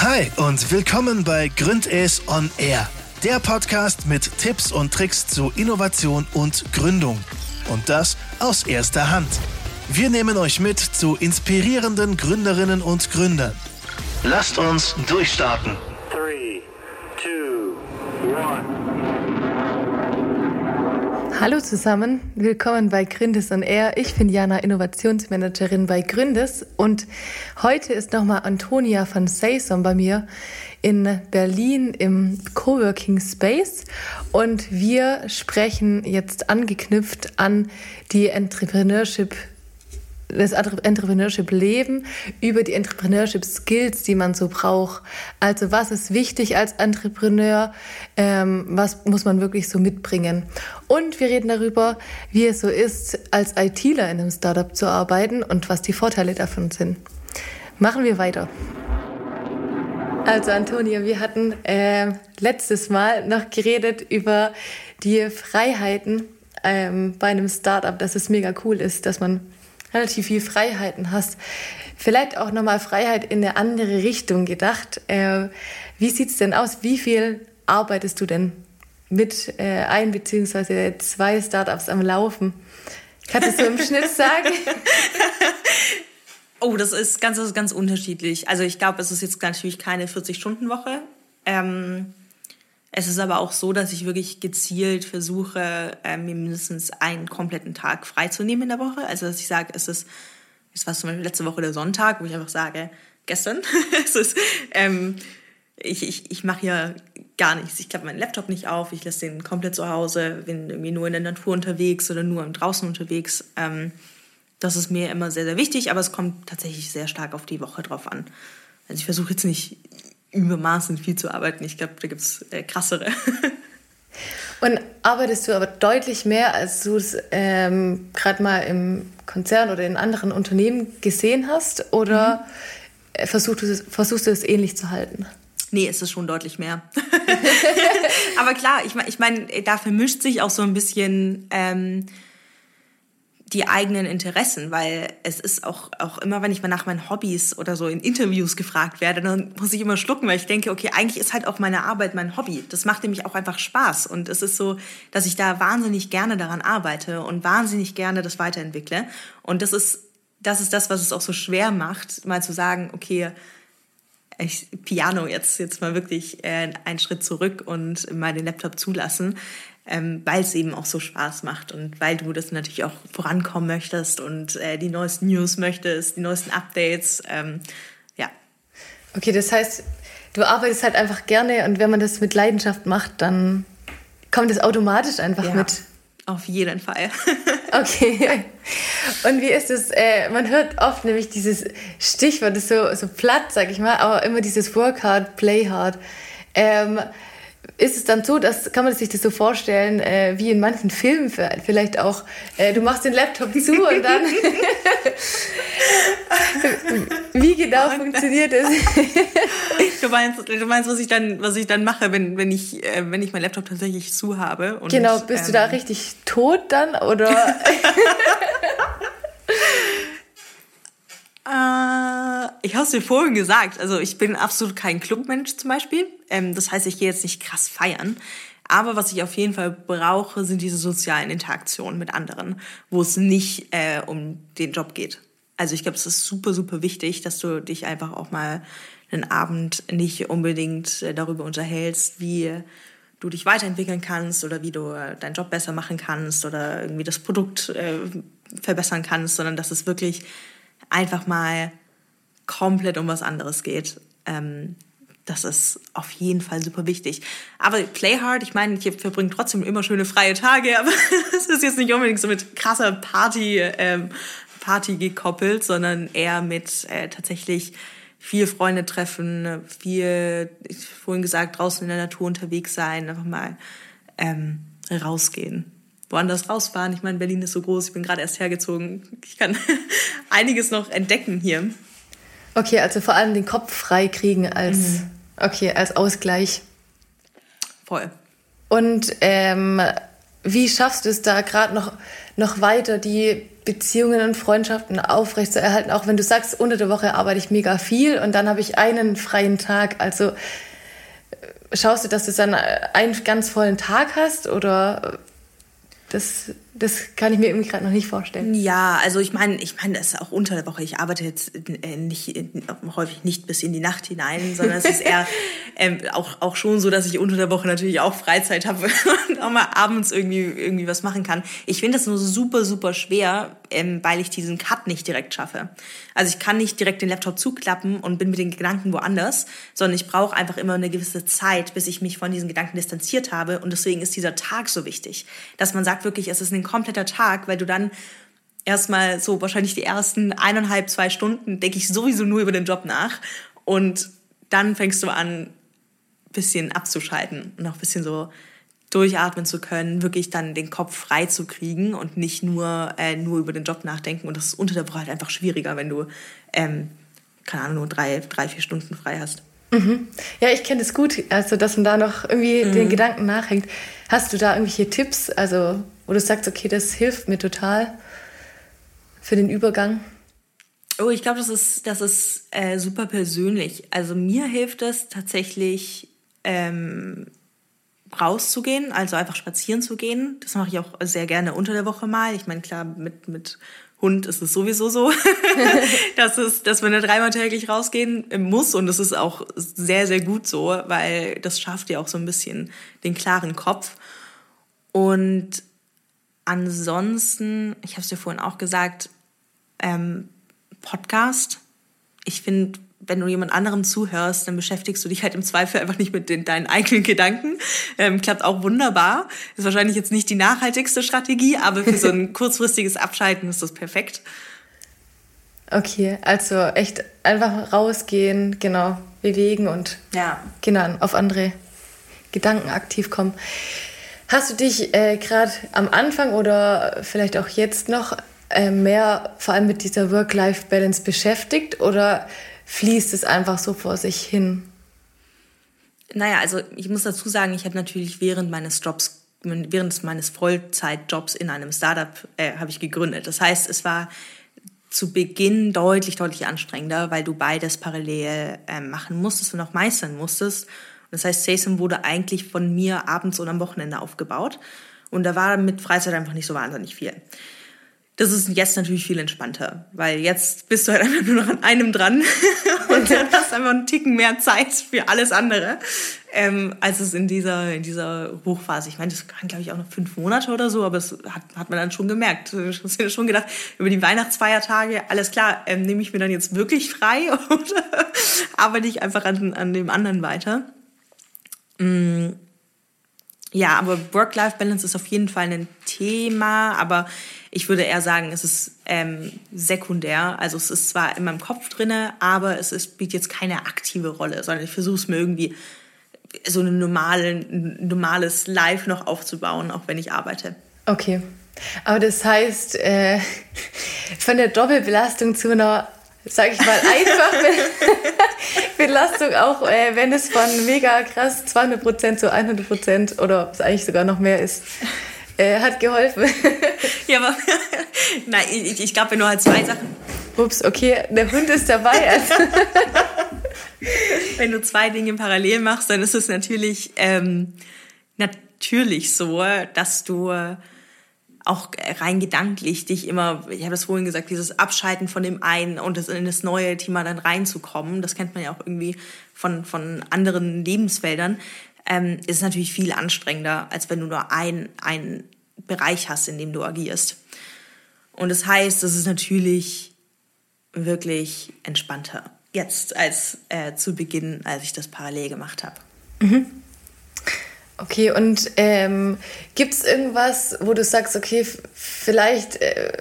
Hi und willkommen bei Gründes on Air, der Podcast mit Tipps und Tricks zu Innovation und Gründung. Und das aus erster Hand. Wir nehmen euch mit zu inspirierenden Gründerinnen und Gründern. Lasst uns durchstarten. Hallo zusammen, willkommen bei Gründes on Air. Ich bin Jana, Innovationsmanagerin bei Gründes und heute ist nochmal Antonia von Sayson bei mir in Berlin im Coworking Space und wir sprechen jetzt angeknüpft an die Entrepreneurship das Entrepreneurship-Leben, über die Entrepreneurship-Skills, die man so braucht. Also was ist wichtig als Entrepreneur, ähm, was muss man wirklich so mitbringen. Und wir reden darüber, wie es so ist, als ITler in einem Startup zu arbeiten und was die Vorteile davon sind. Machen wir weiter. Also Antonia, wir hatten äh, letztes Mal noch geredet über die Freiheiten ähm, bei einem Startup, dass es mega cool ist, dass man relativ viel Freiheiten hast. Vielleicht auch nochmal Freiheit in eine andere Richtung gedacht. Äh, wie sieht's denn aus? Wie viel arbeitest du denn mit äh, ein beziehungsweise zwei Startups am Laufen? Kannst du so im Schnitt sagen? Oh, das ist ganz, das ist ganz unterschiedlich. Also ich glaube, es ist jetzt natürlich keine 40-Stunden-Woche. Ähm, es ist aber auch so, dass ich wirklich gezielt versuche, äh, mir mindestens einen kompletten Tag freizunehmen in der Woche. Also dass ich sage, es ist, es war zum Beispiel letzte Woche der Sonntag, wo ich einfach sage, gestern, es ist, ähm, ich, ich, ich mache hier gar nichts. Ich klappe meinen Laptop nicht auf, ich lasse den komplett zu Hause, bin irgendwie nur in der Natur unterwegs oder nur draußen unterwegs. Ähm, das ist mir immer sehr, sehr wichtig, aber es kommt tatsächlich sehr stark auf die Woche drauf an. Also ich versuche jetzt nicht übermaßen viel zu arbeiten. Ich glaube, da gibt es äh, krassere. Und arbeitest du aber deutlich mehr, als du es ähm, gerade mal im Konzern oder in anderen Unternehmen gesehen hast? Oder mhm. versuchst, du es, versuchst du es ähnlich zu halten? Nee, es ist schon deutlich mehr. aber klar, ich meine, ich mein, da vermischt sich auch so ein bisschen ähm, die eigenen Interessen, weil es ist auch, auch immer, wenn ich mal nach meinen Hobbys oder so in Interviews gefragt werde, dann muss ich immer schlucken, weil ich denke, okay, eigentlich ist halt auch meine Arbeit mein Hobby. Das macht nämlich auch einfach Spaß. Und es ist so, dass ich da wahnsinnig gerne daran arbeite und wahnsinnig gerne das weiterentwickle. Und das ist, das ist das, was es auch so schwer macht, mal zu sagen, okay, ich, Piano jetzt, jetzt mal wirklich äh, einen Schritt zurück und mal den Laptop zulassen ähm, weil es eben auch so Spaß macht und weil du das natürlich auch vorankommen möchtest und äh, die neuesten News möchtest, die neuesten Updates. Ähm, ja. Okay, das heißt, du arbeitest halt einfach gerne und wenn man das mit Leidenschaft macht, dann kommt es automatisch einfach ja, mit. Auf jeden Fall. okay. Und wie ist es? Äh, man hört oft nämlich dieses Stichwort, das ist so, so platt, sag ich mal, aber immer dieses Work hard, play hard. Ähm, ist es dann so, dass kann man sich das so vorstellen, äh, wie in manchen Filmen vielleicht auch, äh, du machst den Laptop zu und dann wie genau funktioniert es? du meinst, du meinst, was ich dann, was ich dann mache, wenn, wenn ich, äh, wenn ich meinen Laptop tatsächlich zu habe? Und, genau, bist ähm, du da ähm, richtig tot dann oder? Äh, ich habe es dir vorhin gesagt. Also ich bin absolut kein Clubmensch zum Beispiel. Ähm, das heißt, ich gehe jetzt nicht krass feiern. Aber was ich auf jeden Fall brauche, sind diese sozialen Interaktionen mit anderen, wo es nicht äh, um den Job geht. Also ich glaube, es ist super, super wichtig, dass du dich einfach auch mal einen Abend nicht unbedingt äh, darüber unterhältst, wie du dich weiterentwickeln kannst oder wie du äh, deinen Job besser machen kannst oder irgendwie das Produkt äh, verbessern kannst, sondern dass es wirklich einfach mal komplett um was anderes geht. Ähm, das ist auf jeden Fall super wichtig. Aber Play Hard, ich meine, ich verbringe trotzdem immer schöne freie Tage, aber es ist jetzt nicht unbedingt so mit krasser Party, ähm, Party gekoppelt, sondern eher mit äh, tatsächlich viel Freunde treffen, viel, ich vorhin gesagt, draußen in der Natur unterwegs sein, einfach mal ähm, rausgehen woanders rausfahren. Ich meine, Berlin ist so groß, ich bin gerade erst hergezogen. Ich kann einiges noch entdecken hier. Okay, also vor allem den Kopf frei kriegen als, mhm. okay, als Ausgleich. Voll. Und ähm, wie schaffst du es da gerade noch, noch weiter, die Beziehungen und Freundschaften aufrechtzuerhalten, auch wenn du sagst, unter der Woche arbeite ich mega viel und dann habe ich einen freien Tag. Also schaust du, dass du dann einen ganz vollen Tag hast oder das das kann ich mir irgendwie gerade noch nicht vorstellen. Ja, also ich meine, ich meine, das ist auch unter der Woche. Ich arbeite jetzt äh, nicht äh, häufig nicht bis in die Nacht hinein, sondern es ist eher ähm, auch auch schon so, dass ich unter der Woche natürlich auch Freizeit habe und auch mal abends irgendwie irgendwie was machen kann. Ich finde das nur super super schwer, ähm, weil ich diesen Cut nicht direkt schaffe. Also ich kann nicht direkt den Laptop zuklappen und bin mit den Gedanken woanders, sondern ich brauche einfach immer eine gewisse Zeit, bis ich mich von diesen Gedanken distanziert habe. Und deswegen ist dieser Tag so wichtig, dass man sagt wirklich, es ist ein kompletter Tag, weil du dann erstmal so wahrscheinlich die ersten eineinhalb, zwei Stunden denke ich sowieso nur über den Job nach und dann fängst du an, bisschen abzuschalten und auch ein bisschen so durchatmen zu können, wirklich dann den Kopf frei zu kriegen und nicht nur, äh, nur über den Job nachdenken. Und das ist unter der Woche halt einfach schwieriger, wenn du, ähm, keine Ahnung, nur drei, drei, vier Stunden frei hast. Mhm. Ja, ich kenne das gut, also dass man da noch irgendwie mhm. den Gedanken nachhängt. Hast du da irgendwelche Tipps, also wo du sagst, okay, das hilft mir total für den Übergang? Oh, ich glaube, das ist, das ist äh, super persönlich. Also mir hilft es tatsächlich, ähm, rauszugehen, also einfach spazieren zu gehen. Das mache ich auch sehr gerne unter der Woche mal. Ich meine, klar, mit, mit Hund ist es sowieso so, dass, es, dass man da dreimal täglich rausgehen muss. Und das ist auch sehr, sehr gut so, weil das schafft ja auch so ein bisschen den klaren Kopf. Und ansonsten, ich habe es dir vorhin auch gesagt, ähm, Podcast. Ich finde, wenn du jemand anderem zuhörst, dann beschäftigst du dich halt im Zweifel einfach nicht mit den, deinen eigenen Gedanken. Ähm, klappt auch wunderbar. Ist wahrscheinlich jetzt nicht die nachhaltigste Strategie, aber für so ein kurzfristiges Abschalten ist das perfekt. Okay, also echt einfach rausgehen, genau, bewegen und ja. genau, auf andere Gedanken aktiv kommen. Hast du dich äh, gerade am Anfang oder vielleicht auch jetzt noch äh, mehr vor allem mit dieser Work-Life-Balance beschäftigt oder fließt es einfach so vor sich hin? Naja, also ich muss dazu sagen, ich habe natürlich während meines Jobs, während meines Vollzeitjobs in einem Startup äh, habe ich gegründet. Das heißt, es war zu Beginn deutlich, deutlich anstrengender, weil du beides parallel äh, machen musstest und auch meistern musstest. Das heißt, Sasem wurde eigentlich von mir abends und am Wochenende aufgebaut. Und da war mit Freizeit einfach nicht so wahnsinnig viel. Das ist jetzt natürlich viel entspannter, weil jetzt bist du halt einfach nur noch an einem dran und dann hast einfach einen Ticken mehr Zeit für alles andere, ähm, als es in dieser, in dieser Hochphase. Ich meine, das kann, glaube ich, auch noch fünf Monate oder so, aber das hat, hat man dann schon gemerkt. Ich habe schon gedacht, über die Weihnachtsfeiertage, alles klar, ähm, nehme ich mir dann jetzt wirklich frei oder arbeite ich einfach an, an dem anderen weiter. Mm ja, aber Work-Life-Balance ist auf jeden Fall ein Thema, aber ich würde eher sagen, es ist ähm, sekundär. Also es ist zwar in meinem Kopf drinne, aber es ist, spielt jetzt keine aktive Rolle, sondern ich versuche es mir irgendwie so ein, normale, ein normales Life noch aufzubauen, auch wenn ich arbeite. Okay. Aber das heißt, äh, von der Doppelbelastung zu einer sag ich mal, einfach Belastung auch, äh, wenn es von mega krass 200% zu 100% oder eigentlich sogar noch mehr ist, äh, hat geholfen. ja, aber nein, ich, ich glaube nur halt zwei Sachen. Ups, okay, der Hund ist dabei. Also. wenn du zwei Dinge parallel machst, dann ist es natürlich, ähm, natürlich so, dass du auch rein gedanklich dich immer, ich habe das vorhin gesagt, dieses Abschalten von dem einen und das in das neue Thema dann reinzukommen, das kennt man ja auch irgendwie von, von anderen Lebensfeldern, ähm, ist natürlich viel anstrengender, als wenn du nur ein, einen Bereich hast, in dem du agierst. Und das heißt, es ist natürlich wirklich entspannter jetzt als äh, zu Beginn, als ich das parallel gemacht habe. Mhm. Okay, und ähm, gibt es irgendwas, wo du sagst, okay, vielleicht äh,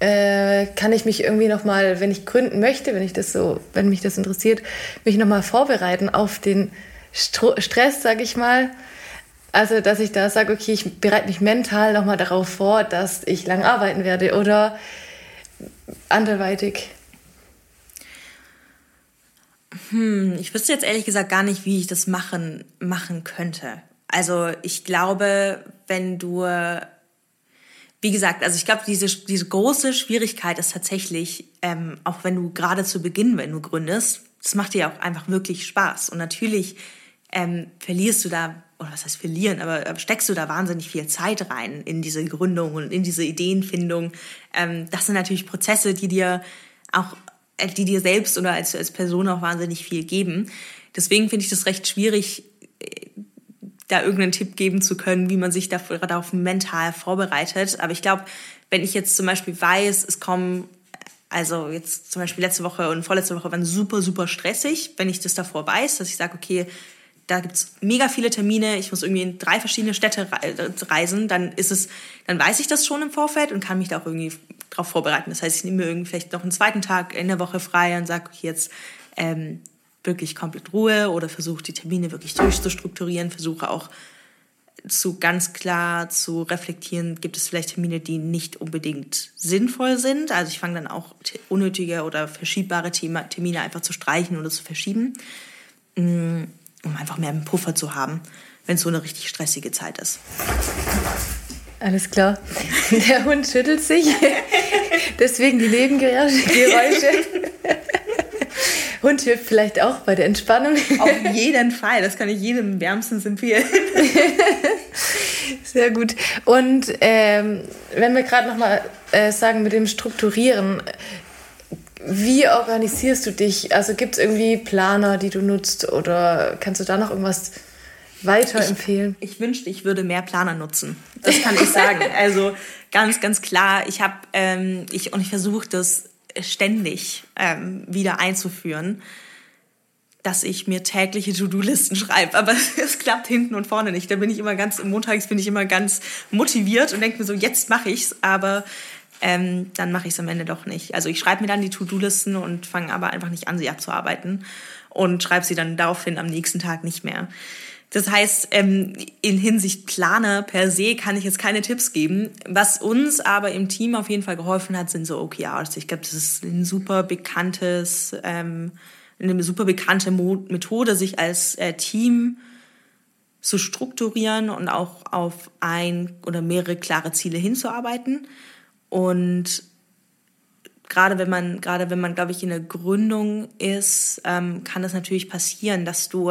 äh, kann ich mich irgendwie nochmal, wenn ich gründen möchte, wenn ich das so, wenn mich das interessiert, mich nochmal vorbereiten auf den Stress, sag ich mal. Also, dass ich da sage, okay, ich bereite mich mental nochmal darauf vor, dass ich lang arbeiten werde oder anderweitig. Hm, ich wüsste jetzt ehrlich gesagt gar nicht, wie ich das machen, machen könnte. Also ich glaube, wenn du, wie gesagt, also ich glaube, diese, diese große Schwierigkeit ist tatsächlich, ähm, auch wenn du gerade zu Beginn, wenn du gründest, das macht dir auch einfach wirklich Spaß. Und natürlich ähm, verlierst du da, oder was heißt verlieren, aber steckst du da wahnsinnig viel Zeit rein in diese Gründung und in diese Ideenfindung. Ähm, das sind natürlich Prozesse, die dir auch, äh, die dir selbst oder als, als Person auch wahnsinnig viel geben. Deswegen finde ich das recht schwierig, da irgendeinen Tipp geben zu können, wie man sich darauf mental vorbereitet. Aber ich glaube, wenn ich jetzt zum Beispiel weiß, es kommen, also jetzt zum Beispiel letzte Woche und vorletzte Woche waren super, super stressig, wenn ich das davor weiß, dass ich sage, okay, da gibt's mega viele Termine, ich muss irgendwie in drei verschiedene Städte reisen, dann ist es, dann weiß ich das schon im Vorfeld und kann mich da auch irgendwie drauf vorbereiten. Das heißt, ich nehme mir irgendwie vielleicht noch einen zweiten Tag in der Woche frei und sage, jetzt ähm, wirklich komplett Ruhe oder versuche die Termine wirklich durchzustrukturieren, versuche auch zu ganz klar zu reflektieren, gibt es vielleicht Termine, die nicht unbedingt sinnvoll sind. Also ich fange dann auch unnötige oder verschiebbare Termine einfach zu streichen oder zu verschieben, mm, um einfach mehr einen Puffer zu haben, wenn es so eine richtig stressige Zeit ist. Alles klar. Der Hund schüttelt sich. Deswegen die Nebengeräusche. Hund hilft vielleicht auch bei der Entspannung. Auf jeden Fall, das kann ich jedem wärmstens empfehlen. Sehr gut. Und ähm, wenn wir gerade nochmal äh, sagen mit dem Strukturieren, wie organisierst du dich? Also gibt es irgendwie Planer, die du nutzt oder kannst du da noch irgendwas weiterempfehlen? Ich, ich wünschte, ich würde mehr Planer nutzen. Das kann ich sagen. also ganz, ganz klar. Ich habe ähm, ich und ich versuche das ständig ähm, wieder einzuführen, dass ich mir tägliche To-Do-Listen schreibe. Aber es klappt hinten und vorne nicht. Da bin ich immer ganz, montags bin ich immer ganz motiviert und denke mir so, jetzt mache ich's, aber ähm, dann mache ich es am Ende doch nicht. Also ich schreibe mir dann die To-Do-Listen und fange aber einfach nicht an, sie abzuarbeiten und schreibe sie dann daraufhin am nächsten Tag nicht mehr. Das heißt, ähm, in Hinsicht Planer per se kann ich jetzt keine Tipps geben. Was uns aber im Team auf jeden Fall geholfen hat, sind so OKRs. Ich glaube, das ist ein super bekanntes, ähm, eine super bekannte Methode, sich als äh, Team zu strukturieren und auch auf ein oder mehrere klare Ziele hinzuarbeiten. Und gerade wenn man, gerade wenn man, glaube ich, in der Gründung ist, ähm, kann das natürlich passieren, dass du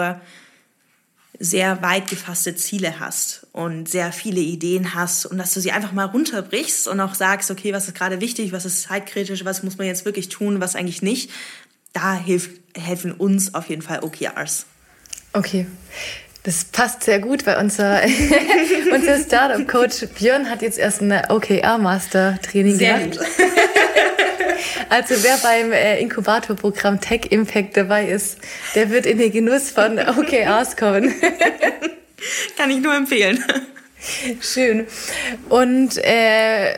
sehr weit gefasste Ziele hast und sehr viele Ideen hast und dass du sie einfach mal runterbrichst und auch sagst, okay, was ist gerade wichtig, was ist zeitkritisch, was muss man jetzt wirklich tun, was eigentlich nicht. Da hilft, helfen uns auf jeden Fall OKRs. Okay. Das passt sehr gut, weil unser, unser Startup-Coach Björn hat jetzt erst ein OKR-Master-Training gemacht. Gut. Also wer beim äh, Inkubatorprogramm Tech Impact dabei ist, der wird in den Genuss von OKRs kommen. Kann ich nur empfehlen. Schön. Und äh,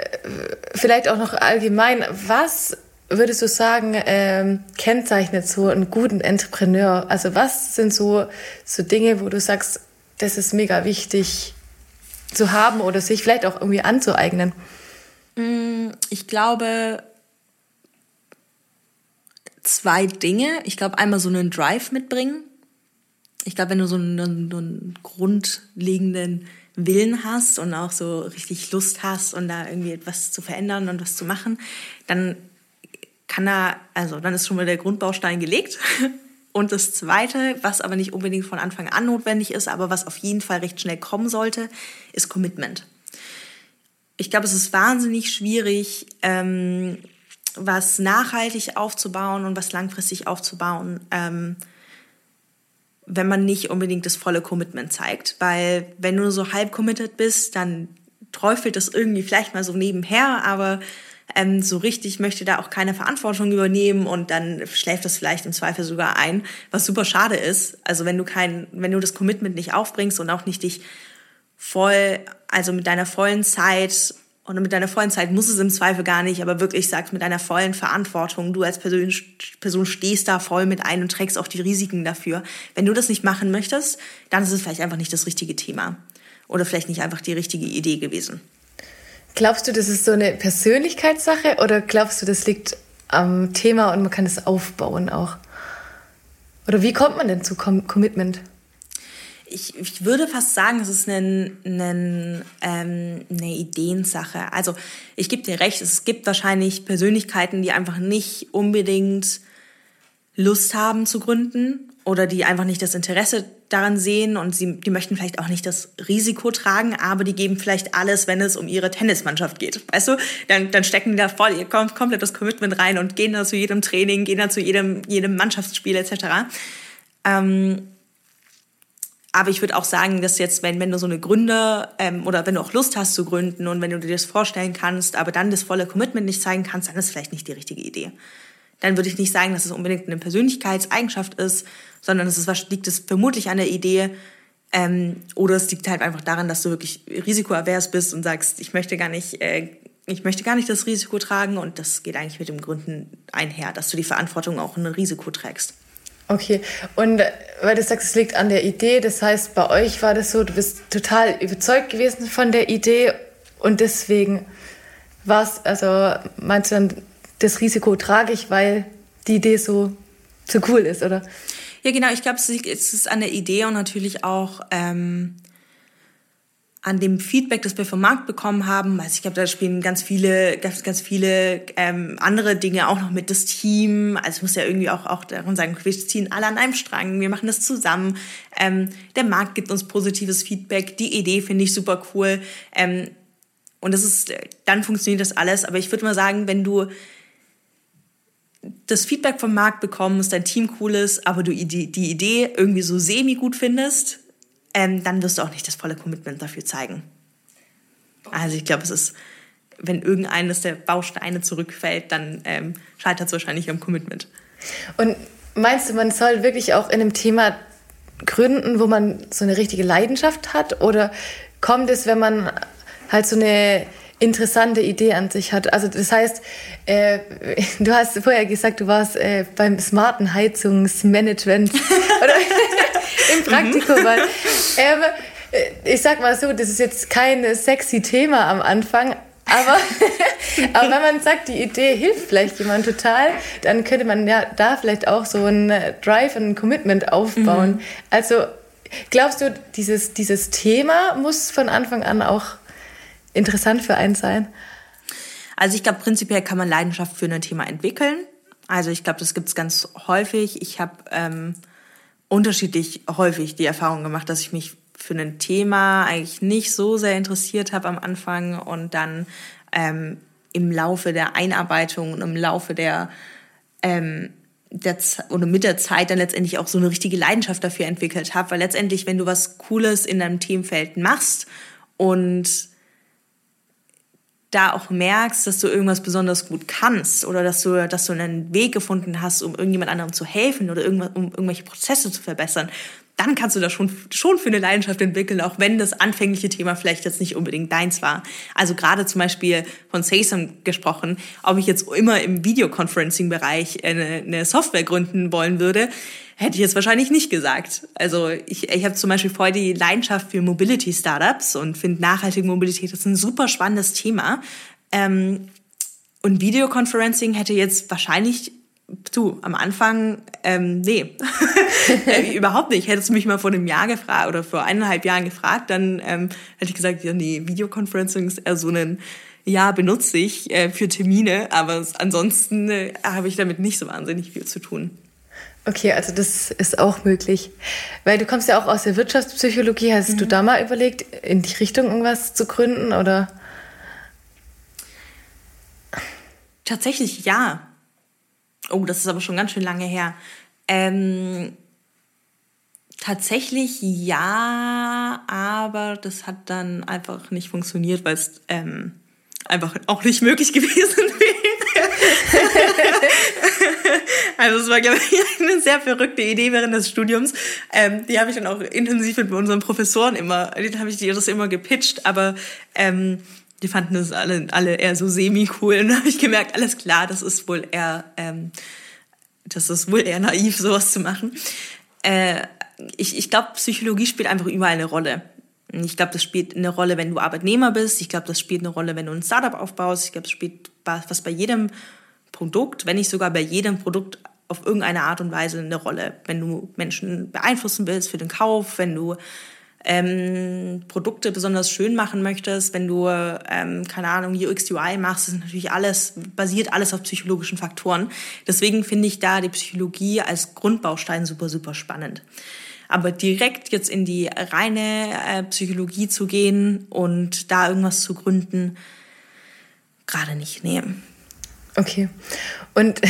vielleicht auch noch allgemein, was würdest du sagen, ähm, kennzeichnet so einen guten Entrepreneur? Also was sind so, so Dinge, wo du sagst, das ist mega wichtig zu haben oder sich vielleicht auch irgendwie anzueignen? Mm, ich glaube, zwei Dinge. Ich glaube, einmal so einen Drive mitbringen. Ich glaube, wenn du so einen, einen, grundlegenden Willen hast und auch so richtig Lust hast und da irgendwie etwas zu verändern und was zu machen, dann kann da, also dann ist schon mal der Grundbaustein gelegt. Und das Zweite, was aber nicht unbedingt von Anfang an notwendig ist, aber was auf jeden Fall recht schnell kommen sollte, ist Commitment. Ich glaube, es ist wahnsinnig schwierig, ähm, was nachhaltig aufzubauen und was langfristig aufzubauen, ähm, wenn man nicht unbedingt das volle Commitment zeigt. Weil wenn du so halb committed bist, dann träufelt das irgendwie vielleicht mal so nebenher, aber ähm, so richtig möchte da auch keine Verantwortung übernehmen und dann schläft das vielleicht im Zweifel sogar ein, was super schade ist. Also wenn du kein, wenn du das Commitment nicht aufbringst und auch nicht dich voll, also mit deiner vollen Zeit und mit deiner vollen Zeit muss es im Zweifel gar nicht, aber wirklich sagst mit deiner vollen Verantwortung, du als Person, Person stehst da voll mit ein und trägst auch die Risiken dafür. Wenn du das nicht machen möchtest, dann ist es vielleicht einfach nicht das richtige Thema oder vielleicht nicht einfach die richtige Idee gewesen. Glaubst du, das ist so eine Persönlichkeitssache oder glaubst du, das liegt am Thema und man kann es aufbauen auch? Oder wie kommt man denn zu Com Commitment? ich, ich würde fast sagen, es ist eine, eine, ähm, eine Ideensache. Also ich gebe dir recht, es gibt wahrscheinlich Persönlichkeiten, die einfach nicht unbedingt Lust haben zu gründen oder die einfach nicht das Interesse daran sehen und sie, die möchten vielleicht auch nicht das Risiko tragen, aber die geben vielleicht alles, wenn es um ihre Tennismannschaft geht. Weißt du, dann, dann stecken die da voll ihr komplettes Commitment rein und gehen da zu jedem Training, gehen da zu jedem, jedem Mannschaftsspiel etc. Ähm, aber ich würde auch sagen, dass jetzt, wenn, wenn du so eine Gründer ähm, oder wenn du auch Lust hast zu gründen und wenn du dir das vorstellen kannst, aber dann das volle Commitment nicht zeigen kannst, dann ist vielleicht nicht die richtige Idee. Dann würde ich nicht sagen, dass es unbedingt eine Persönlichkeitseigenschaft ist, sondern es ist, liegt es vermutlich an der Idee, ähm, oder es liegt halt einfach daran, dass du wirklich risikoavers bist und sagst, ich möchte gar nicht, äh, ich möchte gar nicht das Risiko tragen und das geht eigentlich mit dem Gründen einher, dass du die Verantwortung auch in ein Risiko trägst. Okay, und äh, weil du sagst, es liegt an der Idee, das heißt, bei euch war das so, du bist total überzeugt gewesen von der Idee und deswegen war es, also meinst du dann, das Risiko trage ich, weil die Idee so, so cool ist, oder? Ja, genau, ich glaube, es ist an der Idee und natürlich auch ähm, an dem Feedback, das wir vom Markt bekommen haben. Also ich glaube, da spielen ganz viele, ganz, ganz viele ähm, andere Dinge auch noch mit das Team. Also ich muss ja irgendwie auch, auch darum sagen, wir ziehen alle an einem Strang, wir machen das zusammen. Ähm, der Markt gibt uns positives Feedback, die Idee finde ich super cool. Ähm, und das ist, dann funktioniert das alles. Aber ich würde mal sagen, wenn du das Feedback vom Markt bekommst, dein Team cool ist, aber du die, die Idee irgendwie so semi gut findest, ähm, dann wirst du auch nicht das volle Commitment dafür zeigen. Also ich glaube, es ist, wenn irgendeines der Bausteine zurückfällt, dann ähm, scheitert es wahrscheinlich am Commitment. Und meinst du, man soll wirklich auch in einem Thema gründen, wo man so eine richtige Leidenschaft hat? Oder kommt es, wenn man halt so eine interessante Idee an sich hat. Also das heißt, äh, du hast vorher gesagt, du warst äh, beim smarten Heizungsmanagement oder im Praktikum. Mhm. Weil, ähm, äh, ich sag mal so, das ist jetzt kein sexy Thema am Anfang, aber, aber wenn man sagt, die Idee hilft vielleicht jemand total, dann könnte man ja da vielleicht auch so ein Drive und ein Commitment aufbauen. Mhm. Also glaubst du, dieses, dieses Thema muss von Anfang an auch interessant für einen sein? Also ich glaube, prinzipiell kann man Leidenschaft für ein Thema entwickeln. Also ich glaube, das gibt es ganz häufig. Ich habe ähm, unterschiedlich häufig die Erfahrung gemacht, dass ich mich für ein Thema eigentlich nicht so sehr interessiert habe am Anfang und dann ähm, im Laufe der Einarbeitung und im Laufe der, ähm, der oder mit der Zeit dann letztendlich auch so eine richtige Leidenschaft dafür entwickelt habe, weil letztendlich, wenn du was Cooles in deinem Themenfeld machst und da auch merkst, dass du irgendwas besonders gut kannst oder dass du, dass du einen Weg gefunden hast, um irgendjemand anderem zu helfen oder irgendwas, um irgendwelche Prozesse zu verbessern, dann kannst du da schon, schon für eine Leidenschaft entwickeln, auch wenn das anfängliche Thema vielleicht jetzt nicht unbedingt deins war. Also gerade zum Beispiel von Sasam gesprochen, ob ich jetzt immer im Videoconferencing-Bereich eine, eine Software gründen wollen würde, hätte ich jetzt wahrscheinlich nicht gesagt. Also ich, ich habe zum Beispiel voll die Leidenschaft für Mobility-Startups und finde nachhaltige Mobilität ist ein super spannendes Thema. Ähm, und Videoconferencing hätte jetzt wahrscheinlich du, am Anfang, ähm, nee, äh, überhaupt nicht. Hättest du mich mal vor einem Jahr gefragt oder vor eineinhalb Jahren gefragt, dann ähm, hätte ich gesagt, ja, nee, Videoconferencing ist eher so ein, ja, benutze ich äh, für Termine, aber ansonsten äh, habe ich damit nicht so wahnsinnig viel zu tun. Okay, also das ist auch möglich. Weil du kommst ja auch aus der Wirtschaftspsychologie. Hast mhm. du da mal überlegt, in die Richtung irgendwas zu gründen oder? Tatsächlich ja. Oh, das ist aber schon ganz schön lange her. Ähm, tatsächlich ja, aber das hat dann einfach nicht funktioniert, weil es ähm, einfach auch nicht möglich gewesen wäre. also es war, glaube ich, eine sehr verrückte Idee während des Studiums. Ähm, die habe ich dann auch intensiv mit unseren Professoren immer, den habe ich das immer gepitcht, aber ähm, die fanden das alle, alle eher so semi-cool. Und dann habe ich gemerkt, alles klar, das ist wohl eher, ähm, das ist wohl eher naiv, sowas zu machen. Äh, ich ich glaube, Psychologie spielt einfach überall eine Rolle. Ich glaube, das spielt eine Rolle, wenn du Arbeitnehmer bist. Ich glaube, das spielt eine Rolle, wenn du ein Startup aufbaust. Ich glaube, es spielt was bei jedem Produkt, wenn nicht sogar bei jedem Produkt auf irgendeine Art und Weise eine Rolle. Wenn du Menschen beeinflussen willst für den Kauf, wenn du ähm, Produkte besonders schön machen möchtest, wenn du, ähm, keine Ahnung, UX, UI machst, ist natürlich alles, basiert alles auf psychologischen Faktoren. Deswegen finde ich da die Psychologie als Grundbaustein super, super spannend. Aber direkt jetzt in die reine äh, Psychologie zu gehen und da irgendwas zu gründen, gerade nicht nehmen. Okay. Und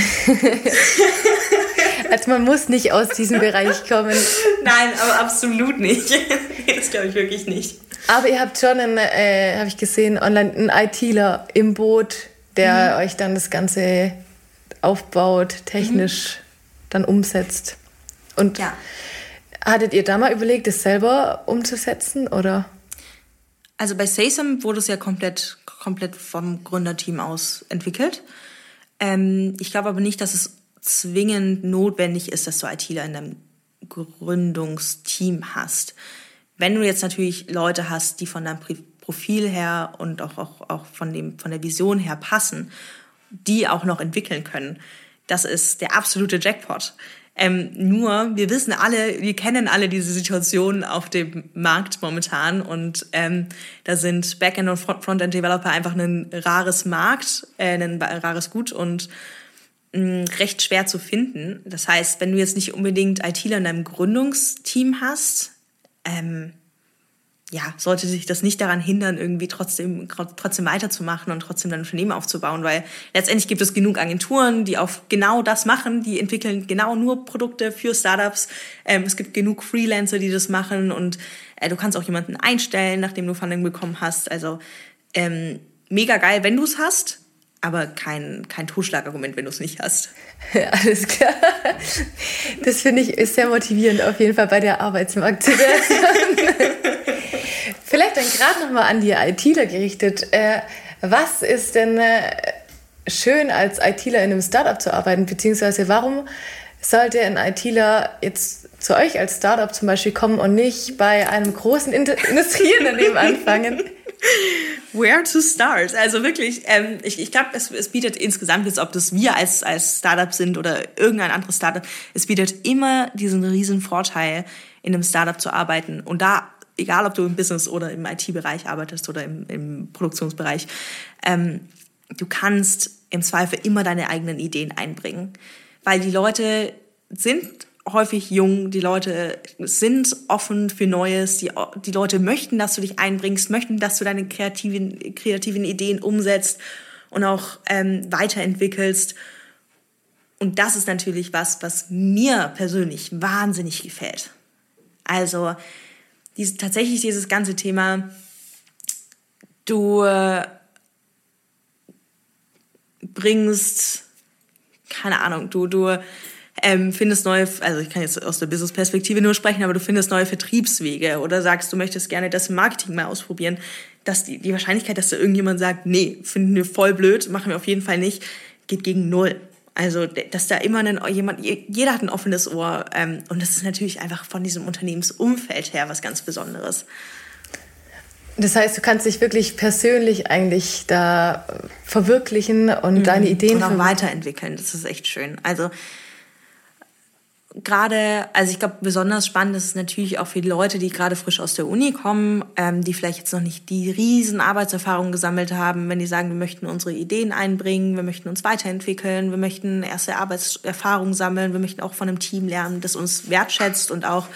also man muss nicht aus diesem Bereich kommen. Nein, aber absolut nicht. das glaube ich wirklich nicht. Aber ihr habt schon, einen, äh, habe ich gesehen, online einen ITler im Boot, der mhm. euch dann das Ganze aufbaut, technisch mhm. dann umsetzt. Und ja. hattet ihr da mal überlegt, das selber umzusetzen oder? Also bei Saysam wurde es ja komplett, komplett vom Gründerteam aus entwickelt. Ähm, ich glaube aber nicht, dass es zwingend notwendig ist, dass du ITler in deinem Gründungsteam hast. Wenn du jetzt natürlich Leute hast, die von deinem Profil her und auch, auch, auch von, dem, von der Vision her passen, die auch noch entwickeln können, das ist der absolute Jackpot. Ähm, nur, wir wissen alle, wir kennen alle diese Situation auf dem Markt momentan und ähm, da sind Backend- und Frontend-Developer einfach ein rares Markt, äh, ein rares Gut und recht schwer zu finden. Das heißt, wenn du jetzt nicht unbedingt ITler in deinem Gründungsteam hast, ähm, ja, sollte sich das nicht daran hindern, irgendwie trotzdem, trotzdem weiterzumachen und trotzdem dein Unternehmen aufzubauen, weil letztendlich gibt es genug Agenturen, die auf genau das machen, die entwickeln genau nur Produkte für Startups. Ähm, es gibt genug Freelancer, die das machen und äh, du kannst auch jemanden einstellen, nachdem du Funding bekommen hast. Also ähm, mega geil, wenn du es hast, aber kein, kein Totschlagargument, wenn du es nicht hast. Ja, alles klar. Das finde ich ist sehr motivierend auf jeden Fall bei der Arbeitsmarktsituation. Vielleicht dann gerade nochmal an die ITler gerichtet. Äh, was ist denn äh, schön als ITler in einem Startup zu arbeiten? Beziehungsweise warum sollte ein ITler jetzt zu euch als Startup zum Beispiel kommen und nicht bei einem großen Industrieunternehmen anfangen? Where to start? Also wirklich, ähm, ich, ich glaube, es, es bietet insgesamt jetzt, ob das wir als, als Startup sind oder irgendein anderes Startup, es bietet immer diesen riesen Vorteil, in einem Startup zu arbeiten und da egal ob du im Business oder im IT-Bereich arbeitest oder im, im Produktionsbereich, ähm, du kannst im Zweifel immer deine eigenen Ideen einbringen. Weil die Leute sind häufig jung, die Leute sind offen für Neues, die, die Leute möchten, dass du dich einbringst, möchten, dass du deine kreativen, kreativen Ideen umsetzt und auch ähm, weiterentwickelst. Und das ist natürlich was, was mir persönlich wahnsinnig gefällt. Also dies, tatsächlich dieses ganze Thema, du äh, bringst, keine Ahnung, du, du ähm, findest neue, also ich kann jetzt aus der Business-Perspektive nur sprechen, aber du findest neue Vertriebswege oder sagst, du möchtest gerne das Marketing mal ausprobieren, dass die, die Wahrscheinlichkeit, dass da irgendjemand sagt, nee, finden wir voll blöd, machen wir auf jeden Fall nicht, geht gegen null. Also, dass da immer ein, jemand, jeder hat ein offenes Ohr. Ähm, und das ist natürlich einfach von diesem Unternehmensumfeld her was ganz Besonderes. Das heißt, du kannst dich wirklich persönlich eigentlich da verwirklichen und mhm. deine Ideen und auch weiterentwickeln. Das ist echt schön. Also gerade, also ich glaube, besonders spannend ist es natürlich auch für die Leute, die gerade frisch aus der Uni kommen, ähm, die vielleicht jetzt noch nicht die riesen Arbeitserfahrungen gesammelt haben, wenn die sagen, wir möchten unsere Ideen einbringen, wir möchten uns weiterentwickeln, wir möchten erste Arbeitserfahrungen sammeln, wir möchten auch von einem Team lernen, das uns wertschätzt und auch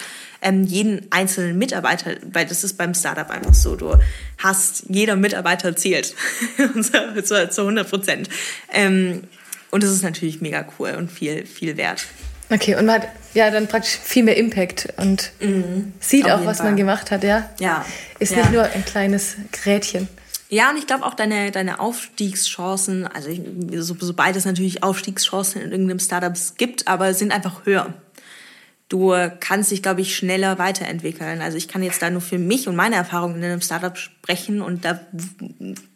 ähm, jeden einzelnen Mitarbeiter, weil das ist beim Startup einfach so, du hast, jeder Mitarbeiter zählt, zu, zu 100 Prozent. Ähm, und das ist natürlich mega cool und viel, viel wert. Okay, und man hat ja dann praktisch viel mehr Impact und mhm. sieht Auf auch, was Fall. man gemacht hat, ja? Ja. Ist ja. nicht nur ein kleines Grätchen. Ja, und ich glaube auch deine, deine Aufstiegschancen, also so, sobald es natürlich Aufstiegschancen in irgendeinem Startup gibt, aber sind einfach höher du kannst dich, glaube ich, schneller weiterentwickeln. Also ich kann jetzt da nur für mich und meine Erfahrungen in einem Startup sprechen und da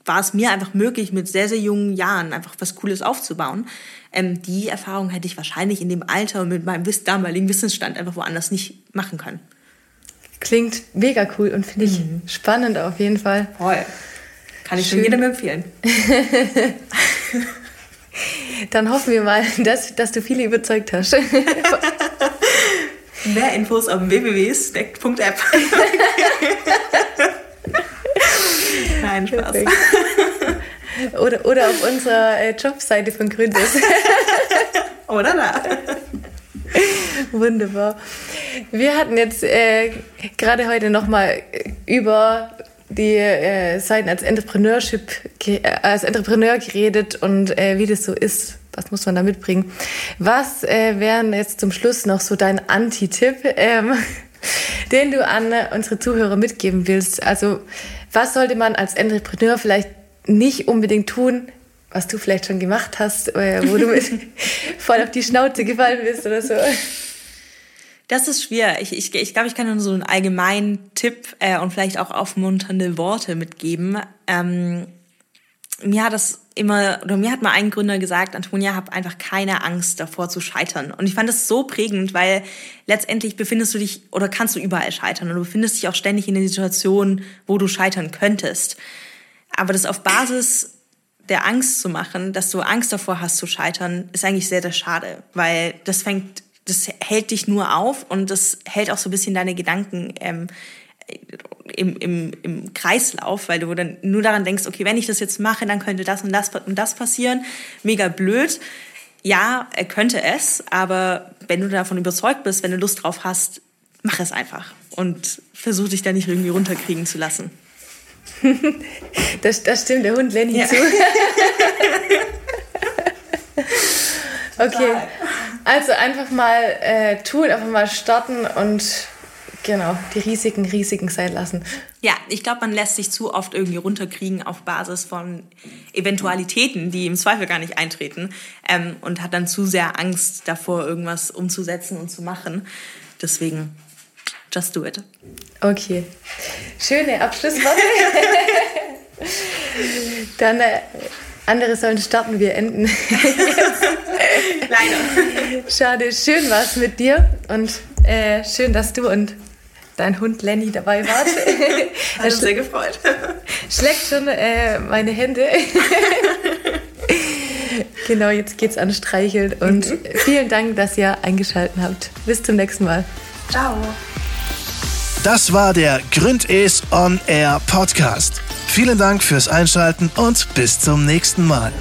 war es mir einfach möglich, mit sehr, sehr jungen Jahren einfach was Cooles aufzubauen. Ähm, die Erfahrung hätte ich wahrscheinlich in dem Alter und mit meinem damaligen Wissensstand einfach woanders nicht machen können. Klingt mega cool und finde ich mhm. spannend auf jeden Fall. Voll. Kann ich Schön. schon jedem empfehlen. Dann hoffen wir mal, dass, dass du viele überzeugt hast. Mehr Infos auf www.stacked.app. Nein, Spaß. Oder, oder auf unserer äh, Jobseite von Gründes. oder da. Wunderbar. Wir hatten jetzt äh, gerade heute nochmal über die äh, Seiten als Entrepreneurship, äh, als Entrepreneur geredet und äh, wie das so ist. Was muss man da mitbringen? Was äh, wären jetzt zum Schluss noch so dein Anti-Tipp, ähm, den du an unsere Zuhörer mitgeben willst? Also, was sollte man als Entrepreneur vielleicht nicht unbedingt tun, was du vielleicht schon gemacht hast, äh, wo du mit voll auf die Schnauze gefallen bist oder so? Das ist schwer. Ich, ich, ich glaube, ich kann nur so einen allgemeinen Tipp äh, und vielleicht auch aufmunternde Worte mitgeben. Ähm, mir hat das immer, oder mir hat mal ein Gründer gesagt, Antonia, hab einfach keine Angst davor zu scheitern. Und ich fand das so prägend, weil letztendlich befindest du dich oder kannst du überall scheitern und du befindest dich auch ständig in der Situation, wo du scheitern könntest. Aber das auf Basis der Angst zu machen, dass du Angst davor hast zu scheitern, ist eigentlich sehr, sehr schade, weil das fängt das hält dich nur auf und das hält auch so ein bisschen deine Gedanken ähm, im, im, im Kreislauf, weil du dann nur daran denkst, okay, wenn ich das jetzt mache, dann könnte das und das und das passieren. Mega blöd. Ja, er könnte es, aber wenn du davon überzeugt bist, wenn du Lust drauf hast, mach es einfach und versuch dich da nicht irgendwie runterkriegen zu lassen. das, das stimmt, der Hund Lenny ja. zu. okay. Also einfach mal äh, tun, einfach mal starten und genau, die Risiken Risiken sein lassen. Ja, ich glaube, man lässt sich zu oft irgendwie runterkriegen auf Basis von Eventualitäten, die im Zweifel gar nicht eintreten ähm, und hat dann zu sehr Angst davor, irgendwas umzusetzen und zu machen. Deswegen, just do it. Okay, schöne Abschlussworte. dann äh, andere sollen starten, wir enden. Leider. Schade, schön war es mit dir und äh, schön, dass du und dein Hund Lenny dabei wart. Hat mich sehr gefreut. Schlägt schon äh, meine Hände. genau, jetzt geht's an Streicheln und mhm. vielen Dank, dass ihr eingeschaltet habt. Bis zum nächsten Mal. Ciao. Das war der Gründes On Air Podcast. Vielen Dank fürs Einschalten und bis zum nächsten Mal.